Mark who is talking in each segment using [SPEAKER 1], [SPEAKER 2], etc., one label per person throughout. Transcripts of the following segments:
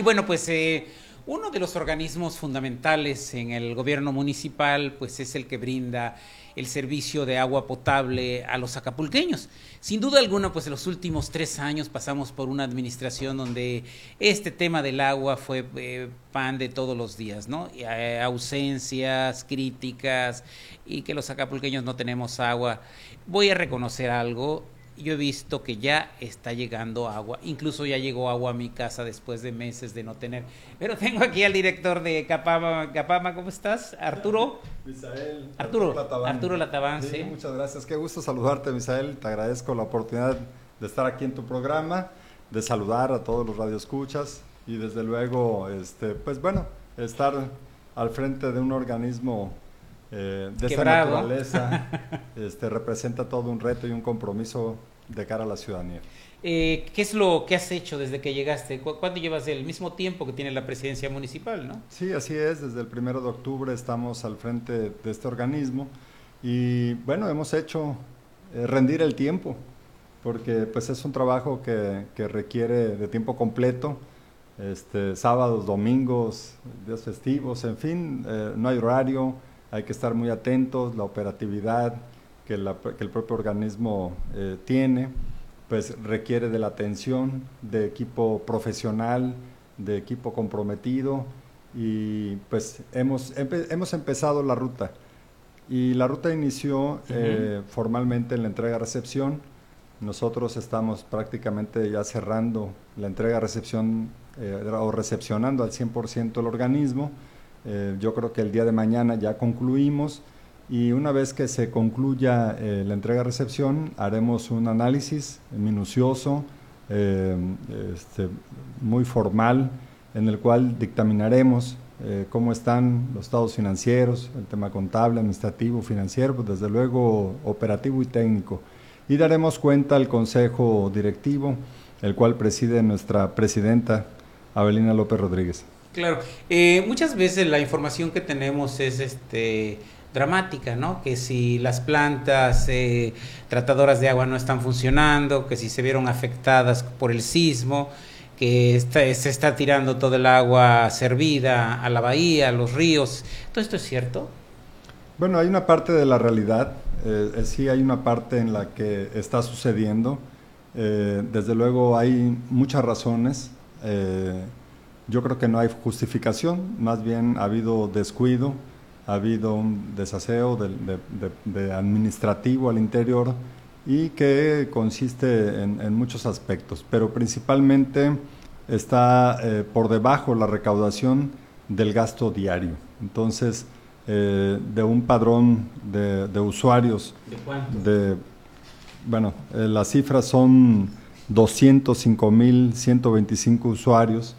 [SPEAKER 1] Y bueno, pues eh, uno de los organismos fundamentales en el gobierno municipal, pues es el que brinda el servicio de agua potable a los acapulqueños. Sin duda alguna, pues en los últimos tres años pasamos por una administración donde este tema del agua fue eh, pan de todos los días, ¿no? Eh, ausencias, críticas y que los acapulqueños no tenemos agua. Voy a reconocer algo, yo he visto que ya está llegando agua, incluso ya llegó agua a mi casa después de meses de no tener. Pero tengo aquí al director de Capama, Capama ¿cómo estás? Arturo.
[SPEAKER 2] Misael.
[SPEAKER 1] Arturo. Arturo Latabán, sí,
[SPEAKER 2] Muchas gracias, qué gusto saludarte, Misael. Te agradezco la oportunidad de estar aquí en tu programa, de saludar a todos los radioescuchas y desde luego, este, pues bueno, estar al frente de un organismo eh, de esta naturaleza este, representa todo un reto y un compromiso de cara a la ciudadanía.
[SPEAKER 1] Eh, ¿Qué es lo que has hecho desde que llegaste? ¿Cuánto llevas el mismo tiempo que tiene la presidencia municipal, no?
[SPEAKER 2] Sí, así es. Desde el primero de octubre estamos al frente de este organismo y bueno, hemos hecho eh, rendir el tiempo porque pues es un trabajo que, que requiere de tiempo completo. Este, sábados, domingos, días festivos, en fin, eh, no hay horario, hay que estar muy atentos, la operatividad, que, el propio organismo eh, tiene, pues requiere de la atención de equipo profesional, de equipo comprometido y pues hemos, hemos empezado la ruta. Y la ruta inició eh, formalmente en la entrega-recepción. Nosotros estamos prácticamente ya cerrando la entrega-recepción eh, o recepcionando al 100% el organismo. Yo creo que el día de mañana ya concluimos y una vez que se concluya eh, la entrega-recepción, haremos un análisis minucioso, eh, este, muy formal, en el cual dictaminaremos eh, cómo están los estados financieros, el tema contable, administrativo, financiero, pues desde luego operativo y técnico. Y daremos cuenta al Consejo Directivo, el cual preside nuestra presidenta, Abelina López Rodríguez.
[SPEAKER 1] Claro, muchas veces la información que tenemos es este dramática, ¿no? Que si las plantas eh, tratadoras de agua no están funcionando, que si se vieron afectadas por el sismo, que se está tirando todo el agua servida a la bahía, a los ríos. ¿Todo esto es cierto?
[SPEAKER 2] Bueno, hay una parte de la realidad, eh, eh, sí hay una parte en la que está sucediendo. desde luego hay muchas razones. Yo creo que no hay justificación, más bien ha habido descuido ha habido un desaseo de, administrativo al interior y que consiste en, muchos aspectos, pero principalmente está eh, por debajo la recaudación del gasto diario. Entonces, eh, de un padrón de, usuarios,
[SPEAKER 1] ¿De
[SPEAKER 2] bueno, eh, las cifras son 205.125 usuarios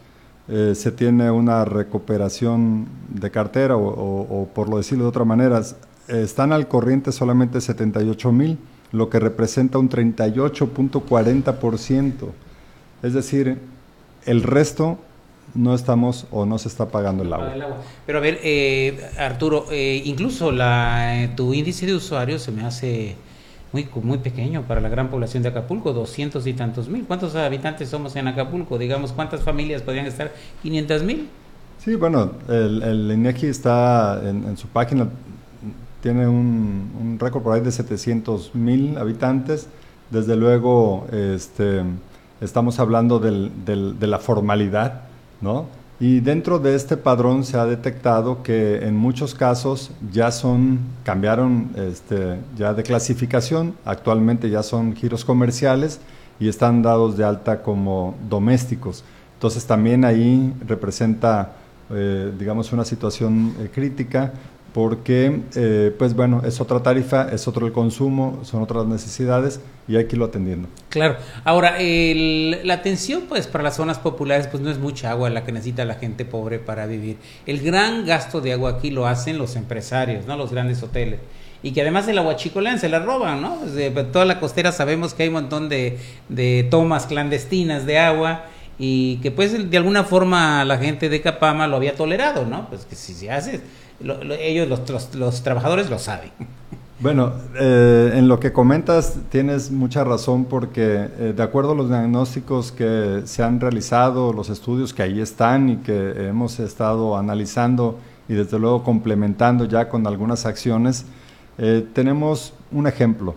[SPEAKER 2] eh, se tiene una recuperación de cartera o, por lo decirlo de otra manera, están al corriente solamente 78 mil, lo que representa un 38.40%. Es decir, el resto no estamos o no se está pagando el agua.
[SPEAKER 1] Pero a ver, eh, Arturo, eh, incluso la, tu índice de usuarios se me hace muy, muy pequeño para la gran población de Acapulco, doscientos y tantos mil. ¿Cuántos habitantes somos en Acapulco? Digamos, ¿cuántas familias podrían estar? ¿500 mil?
[SPEAKER 2] Sí, bueno, el, el INEGI está en, su página, tiene un, récord por ahí de 700 mil habitantes. Desde luego, este, estamos hablando del, de la formalidad, ¿no? Y dentro de este padrón se ha detectado que en muchos casos ya son, cambiaron este, ya de clasificación, actualmente ya son giros comerciales y están dados de alta como domésticos. Entonces también ahí representa, eh, digamos, una situación eh, crítica porque, eh, pues bueno, es otra tarifa, es otro el consumo, son otras necesidades y hay que irlo atendiendo.
[SPEAKER 1] Claro. Ahora, la atención, pues, para las zonas populares, pues no es mucha agua la que necesita la gente pobre para vivir. El gran gasto de agua aquí lo hacen los empresarios, ¿no? Los grandes hoteles. Y que además el aguachicolán se la roban, ¿no? De toda la costera sabemos que hay un montón de, de tomas clandestinas de agua y que pues de alguna forma la gente de Capama lo había tolerado, ¿no? Pues que si se hace ellos, los, los, trabajadores, lo saben.
[SPEAKER 2] Bueno, eh, en lo que comentas tienes mucha razón porque eh, de acuerdo a los diagnósticos que se han realizado, los estudios que ahí están y que hemos estado analizando y desde luego complementando ya con algunas acciones, eh, tenemos un ejemplo.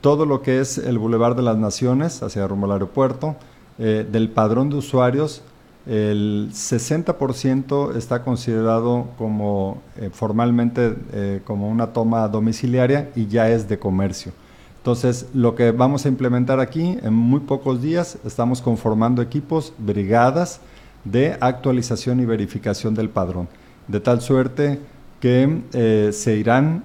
[SPEAKER 2] Todo lo que es el Boulevard de las Naciones hacia rumbo al aeropuerto, del padrón de usuarios, el 60% está considerado como eh, formalmente eh, como una toma domiciliaria y ya es de comercio. Entonces, lo que vamos a implementar aquí, en muy pocos días, estamos conformando equipos, brigadas de actualización y verificación del padrón, de tal suerte que eh, se irán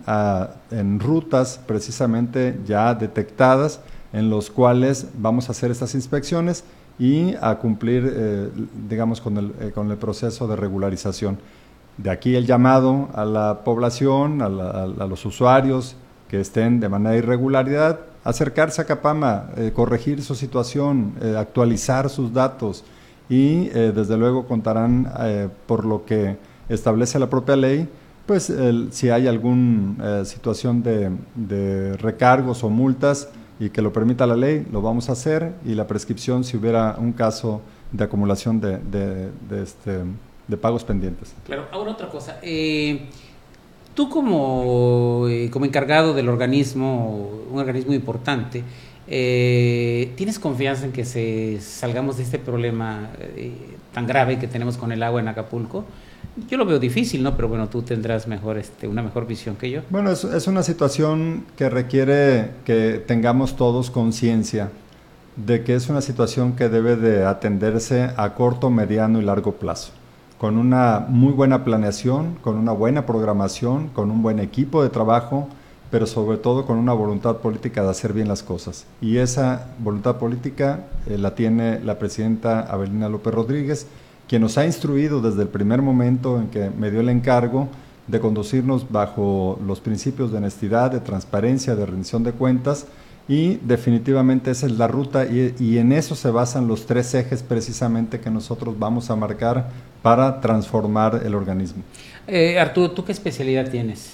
[SPEAKER 2] en rutas precisamente ya detectadas, en los cuales vamos a hacer estas inspecciones y a cumplir, eh, digamos, con el, eh, con el proceso de regularización. De aquí el llamado a la población, a, los usuarios que estén de manera irregularidad, acercarse a Capama, eh, corregir su situación, actualizar sus datos y desde luego contarán por lo que establece la propia ley, pues si hay alguna situación de, de recargos o multas, y que lo permita la ley, lo vamos a hacer y la prescripción si hubiera un caso de acumulación de, de, este, de pagos pendientes.
[SPEAKER 1] Claro, ahora otra cosa. Eh, tú como, eh, como encargado del organismo, un organismo importante, eh, ¿tienes confianza en que se salgamos de este problema tan grave que tenemos con el agua en Acapulco? Yo lo veo difícil, ¿no? Pero bueno, tú tendrás mejor, este, una mejor visión que yo.
[SPEAKER 2] Bueno, es, es una situación que requiere que tengamos todos conciencia de que es una situación que debe de atenderse a corto, mediano y largo plazo, con una muy buena planeación, con una buena programación, con un buen equipo de trabajo, pero sobre todo con una voluntad política de hacer bien las cosas. Y esa voluntad política eh, la tiene la presidenta Abelina López Rodríguez, quien nos ha instruido desde el primer momento en que me dio el encargo de conducirnos bajo los principios de honestidad, de transparencia, de rendición de cuentas y definitivamente esa es la ruta y, en eso se basan los tres ejes precisamente que nosotros vamos a marcar para transformar el organismo.
[SPEAKER 1] Eh, Arturo, ¿tú qué especialidad tienes?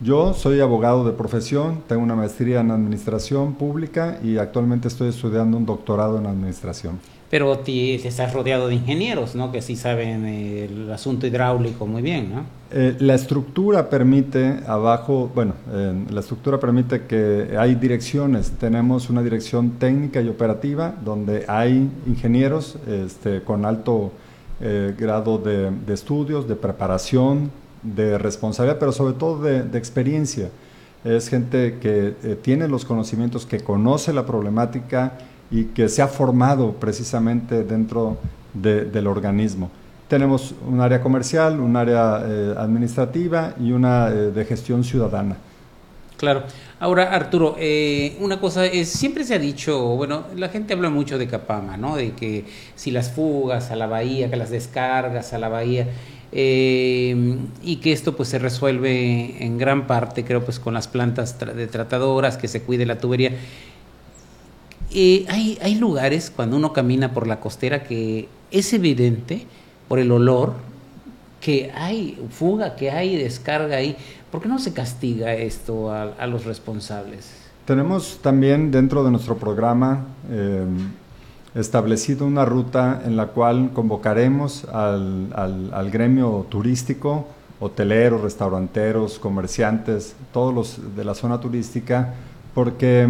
[SPEAKER 2] Yo soy abogado de profesión, tengo una maestría en administración pública y actualmente estoy estudiando un doctorado en administración
[SPEAKER 1] pero te, estás rodeado de ingenieros, ¿no? Que sí saben el asunto hidráulico muy bien, ¿no?
[SPEAKER 2] Eh, la estructura permite abajo, bueno, la estructura permite que hay direcciones. Tenemos una dirección técnica y operativa donde hay ingenieros este, con alto eh, grado de, estudios, de preparación, de responsabilidad, pero sobre todo de, experiencia. Es gente que eh, tiene los conocimientos, que conoce la problemática y que se ha formado precisamente dentro del organismo. Tenemos un área comercial, un área eh, administrativa y una eh, de gestión ciudadana.
[SPEAKER 1] Claro. Ahora, Arturo, eh, una cosa es, siempre se ha dicho, bueno, la gente habla mucho de Capama, ¿no? De que si las fugas a la bahía, que las descargas a la bahía, y que esto pues se resuelve en gran parte, creo, pues con las plantas de tratadoras, que se cuide la tubería. Eh, hay, hay lugares cuando uno camina por la costera que es evidente por el olor que hay fuga, que hay descarga ahí. ¿Por qué no se castiga esto a, los responsables?
[SPEAKER 2] Tenemos también dentro de nuestro programa eh, establecido una ruta en la cual convocaremos al, al gremio turístico, hoteleros, restauranteros, comerciantes, todos los de la zona turística, porque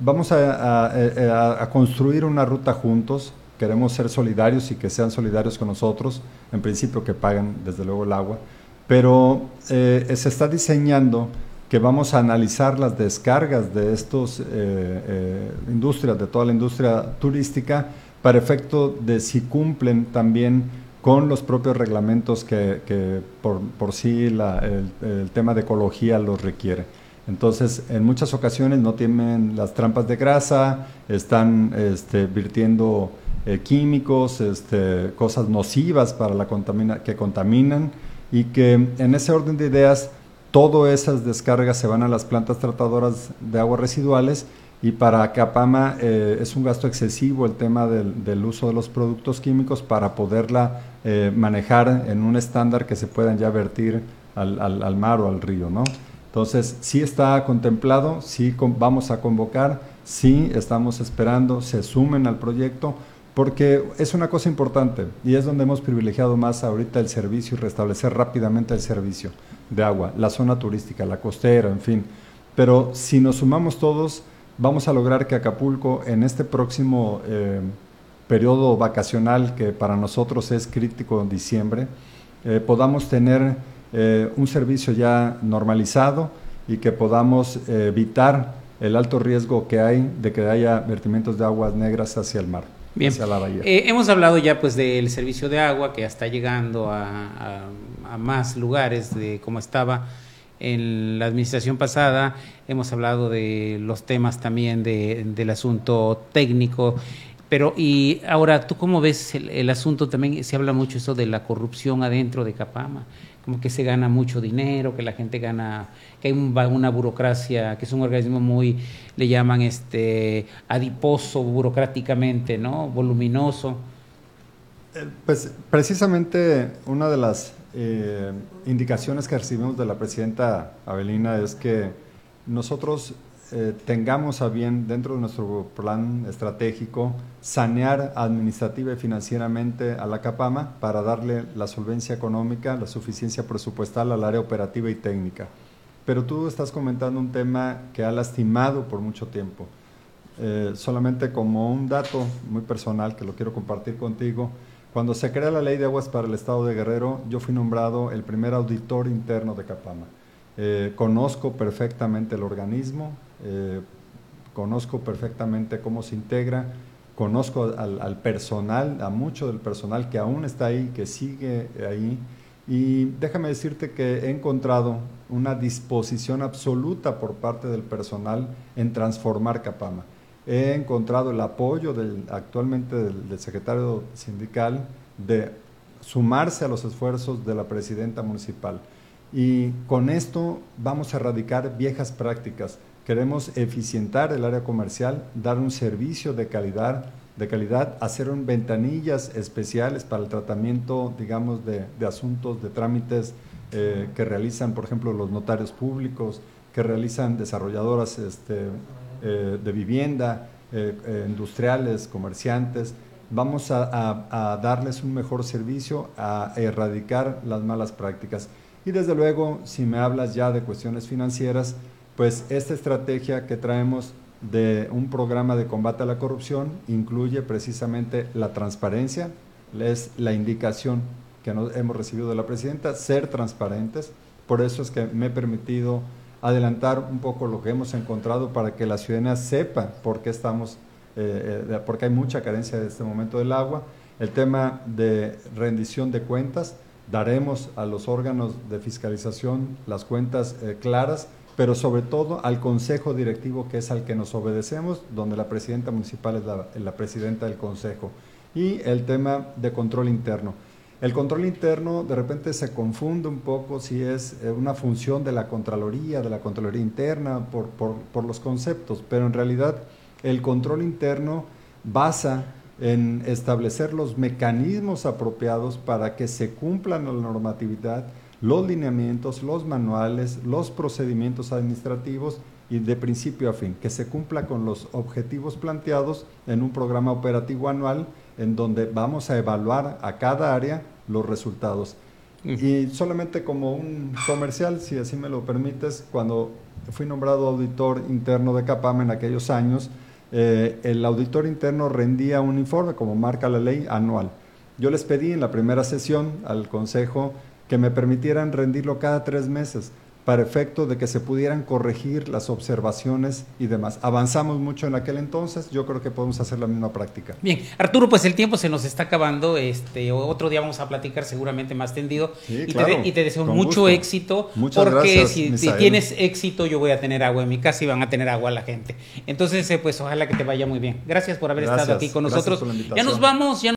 [SPEAKER 2] vamos a, construir una ruta juntos, queremos ser solidarios y que sean solidarios con nosotros, en principio que paguen desde luego el agua, pero eh, se está diseñando que vamos a analizar las descargas de estas eh, eh, industrias, de toda la industria turística, para efecto de si cumplen también con los propios reglamentos que, por, sí el tema de ecología los requiere. Entonces, en muchas ocasiones no tienen las trampas de grasa, están este, virtiendo eh, químicos, este, cosas nocivas para la contamina que contaminan y que en ese orden de ideas, todas esas descargas se van a las plantas tratadoras de aguas residuales y para Capama eh, es un gasto excesivo el tema del, uso de los productos químicos para poderla eh, manejar en un estándar que se puedan ya vertir al, al mar o al río, ¿no? Entonces, sí está contemplado, sí vamos a convocar, sí estamos esperando, se sumen al proyecto, porque es una cosa importante y es donde hemos privilegiado más ahorita el servicio y restablecer rápidamente el servicio de agua, la zona turística, la costera, en fin. Pero si nos sumamos todos, vamos a lograr que Acapulco en este próximo eh, periodo vacacional, que para nosotros es crítico en diciembre, eh, podamos tener eh, un servicio ya normalizado y que podamos evitar el alto riesgo que hay de que haya vertimientos de aguas negras hacia el mar.
[SPEAKER 1] Bien, hacia la bahía. hemos hablado ya pues del servicio de agua que ya está llegando a, a más lugares de cómo estaba en la administración pasada hemos hablado de los temas también de, del asunto técnico, pero y ahora, ¿tú cómo ves el, asunto también? Se habla mucho eso de la corrupción adentro de Capama, como que se gana mucho dinero, que la gente gana, que hay una burocracia, que es un organismo muy, le llaman este, adiposo burocráticamente, ¿no? Voluminoso.
[SPEAKER 2] Eh, pues precisamente una de las eh, indicaciones que recibimos de la presidenta Avelina es que nosotros eh, tengamos a bien dentro de nuestro plan estratégico sanear administrativa y financieramente a la CAPAMA para darle la solvencia económica, la suficiencia presupuestal al área operativa y técnica. Pero tú estás comentando un tema que ha lastimado por mucho tiempo. Eh, solamente como un dato muy personal que lo quiero compartir contigo, cuando se crea la ley de aguas para el estado de Guerrero, yo fui nombrado el primer auditor interno de Capama. Eh, conozco perfectamente el organismo, eh, conozco perfectamente cómo se integra, conozco al, personal, a mucho del personal que aún está ahí, que sigue ahí. Y déjame decirte que he encontrado una disposición absoluta por parte del personal en transformar Capama he encontrado el apoyo del, actualmente del, secretario sindical de sumarse a los esfuerzos de la presidenta municipal. Y con esto vamos a erradicar viejas prácticas. Queremos eficientar el área comercial, dar un servicio de calidad, de calidad, hacer un ventanillas especiales para el tratamiento, digamos, de, asuntos, de trámites eh, que realizan, por ejemplo, los notarios públicos, que realizan desarrolladoras este, eh, de vivienda, eh, industriales, comerciantes. Vamos a, darles un mejor servicio, a erradicar las malas prácticas. Y desde luego, si me hablas ya de cuestiones financieras, pues esta estrategia que traemos de un programa de combate a la corrupción incluye precisamente la transparencia, es la indicación que hemos recibido de la presidenta, ser transparentes. Por eso es que me he permitido adelantar un poco lo que hemos encontrado para que la ciudadanía sepa por qué estamos, eh, eh, porque hay mucha carencia en este momento del agua. El tema de rendición de cuentas, daremos a los órganos de fiscalización las cuentas eh, claras, pero sobre todo al consejo directivo que es al que nos obedecemos, donde la presidenta municipal es la, presidenta del consejo. Y el tema de control interno. El control interno de repente se confunde un poco si es eh, una función de la Contraloría, de la Contraloría interna, por, los conceptos, pero en realidad el control interno basa en establecer los mecanismos apropiados para que se cumplan la normatividad, los lineamientos, los manuales, los procedimientos administrativos y de principio a fin, que se cumpla con los objetivos planteados en un programa operativo anual en donde vamos a evaluar a cada área los resultados. Y solamente como un comercial, si así me lo permites, cuando fui nombrado auditor interno de CAPAM en aquellos años, eh, el auditor interno rendía un informe, como marca la ley, anual. Yo les pedí en la primera sesión al Consejo que me permitieran rendirlo cada tres meses para efecto de que se pudieran corregir las observaciones y demás. Avanzamos mucho en aquel entonces, yo creo que podemos hacer la misma práctica.
[SPEAKER 1] Bien, Arturo, pues el tiempo se nos está acabando, este otro día vamos a platicar seguramente más tendido y, te, deseo mucho éxito, porque si, tienes éxito yo voy a tener agua en mi casa y van a tener agua la gente. Entonces, eh, pues ojalá que te vaya muy bien. Gracias por haber estado aquí con nosotros. Ya nos vamos, ya